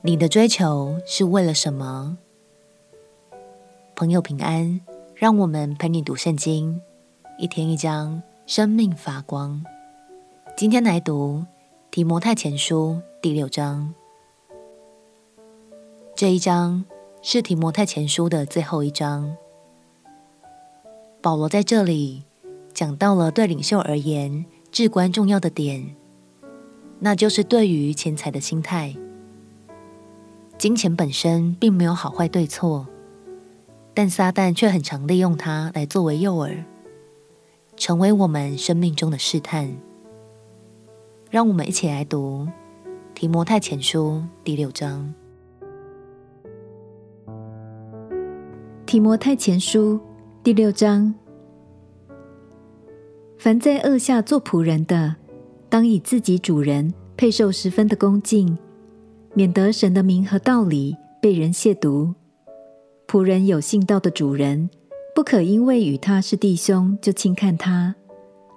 你的追求是为了什么？朋友平安，让我们陪你读圣经，一天一章，生命发光。今天来读提摩太前书第六章。这一章是提摩太前书的最后一章。保罗在这里讲到了对领袖而言至关重要的点，那就是对于钱财的心态。金钱本身并没有好坏对错，但撒旦却很常利用它来作为诱饵，成为我们生命中的试探。让我们一起来读《提摩太前书》第六章。《提摩太前书》第六章：凡在恶下做仆人的，当以自己主人配受十分的恭敬。免得神的名和道理被人亵渎。仆人有信道的主人，不可因为与他是弟兄就轻看他，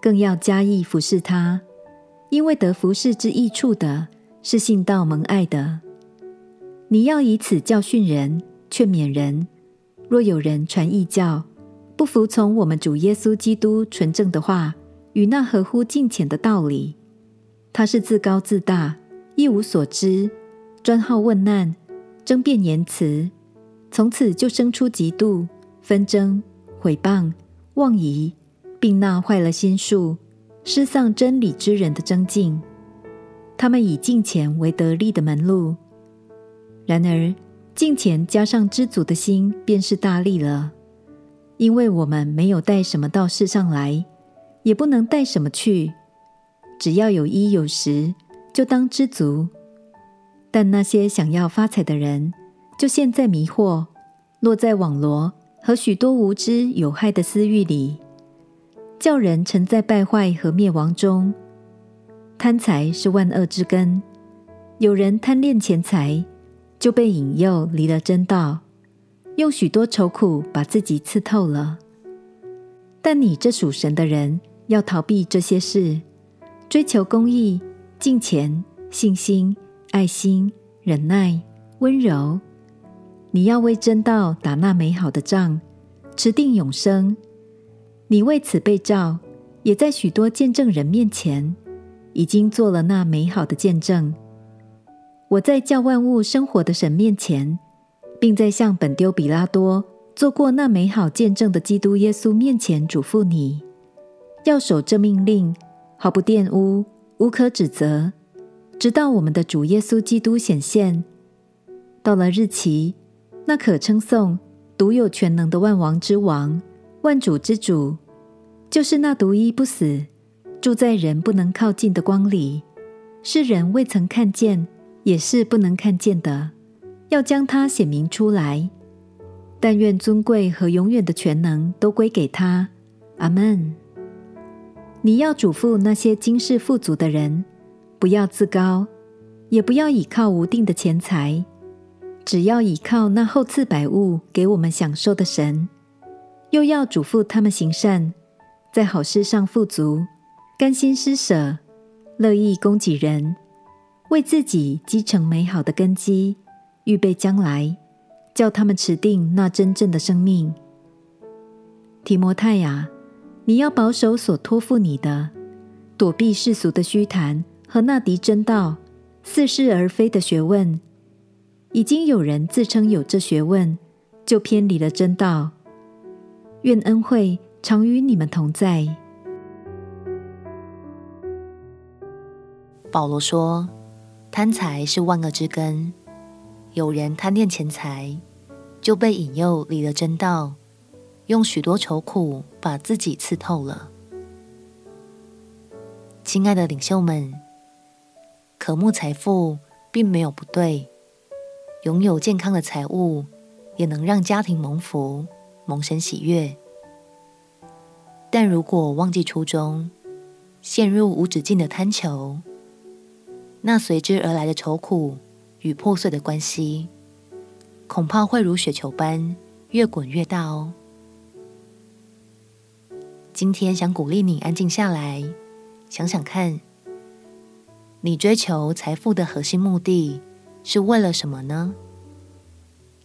更要加意服侍他，因为得服侍之益处的是信道蒙爱的。你要以此教训人，劝勉人。若有人传异教，不服从我们主耶稣基督纯正的话与那合乎敬虔的道理，他是自高自大，一无所知。专好问难，争辩言辞，从此就生出嫉妒、纷争、毁谤、妄疑，并那坏了心术、失丧真理之人的争竞。他们以敬钱为得利的门路。然而，敬钱加上知足的心，便是大利了。因为我们没有带什么到世上来，也不能带什么去，只要有衣有食，就当知足。但那些想要发财的人，就陷在迷惑，落在网罗和许多无知有害的私欲里，叫人沉在败坏和灭亡中。贪财是万恶之根，有人贪恋钱财，就被引诱离了真道，用许多愁苦把自己刺透了。但你这属神的人，要逃避这些事，追求公义、敬虔、信心。爱心、忍耐、温柔，你要为真道打那美好的仗，持定永生。你为此被召，也在许多见证人面前，已经做了那美好的见证。我在叫万物生活的神面前，并在向本丢比拉多做过那美好见证的基督耶稣面前嘱咐你，要守这命令，毫不玷污，无可指责。直到我们的主耶稣基督显现，到了日期，那可称颂、独有全能的万王之王、万主之主，就是那独一不死、住在人不能靠近的光里，是人未曾看见，也是不能看见的，要将他显明出来。但愿尊贵和永远的全能都归给他。阿门。你要嘱咐那些今世富足的人。不要自高，也不要倚靠无定的钱财，只要倚靠那厚赐百物给我们享受的神。又要嘱咐他们行善，在好事上富足，甘心施舍，乐意供给人，为自己积成美好的根基，预备将来，叫他们持定那真正的生命。提摩太啊，你要保守所托付你的，躲避世俗的虚谈。和那敌真道、似是而非的学问，已经有人自称有这学问，就偏离了真道。愿恩惠常与你们同在。保罗说：“贪财是万恶之根，有人贪恋钱财，就被引诱离了真道，用许多愁苦把自己刺透了。”亲爱的领袖们。渴慕财富并没有不对，拥有健康的财物也能让家庭蒙福、蒙神喜悦。但如果忘记初衷，陷入无止境的贪求，那随之而来的愁苦与破碎的关系，恐怕会如雪球般越滚越大哦。今天想鼓励你安静下来，想想看。你追求财富的核心目的是为了什么呢？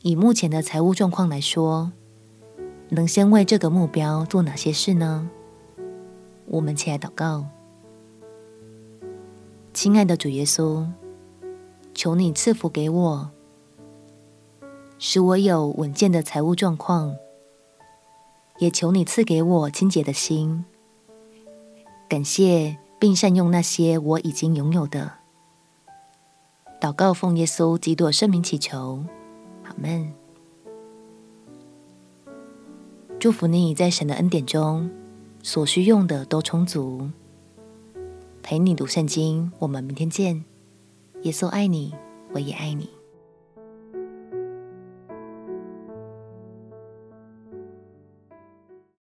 以目前的财务状况来说，能先为这个目标做哪些事呢？我们起来祷告。亲爱的主耶稣，求你赐福给我，使我有稳健的财务状况，也求你赐给我清洁的心，感谢并善用那些我已经拥有的。祷告奉耶稣基督圣名祈求，阿门。祝福你在神的恩典中，所需用的都充足。陪你读圣经，我们明天见。耶稣爱你，我也爱你。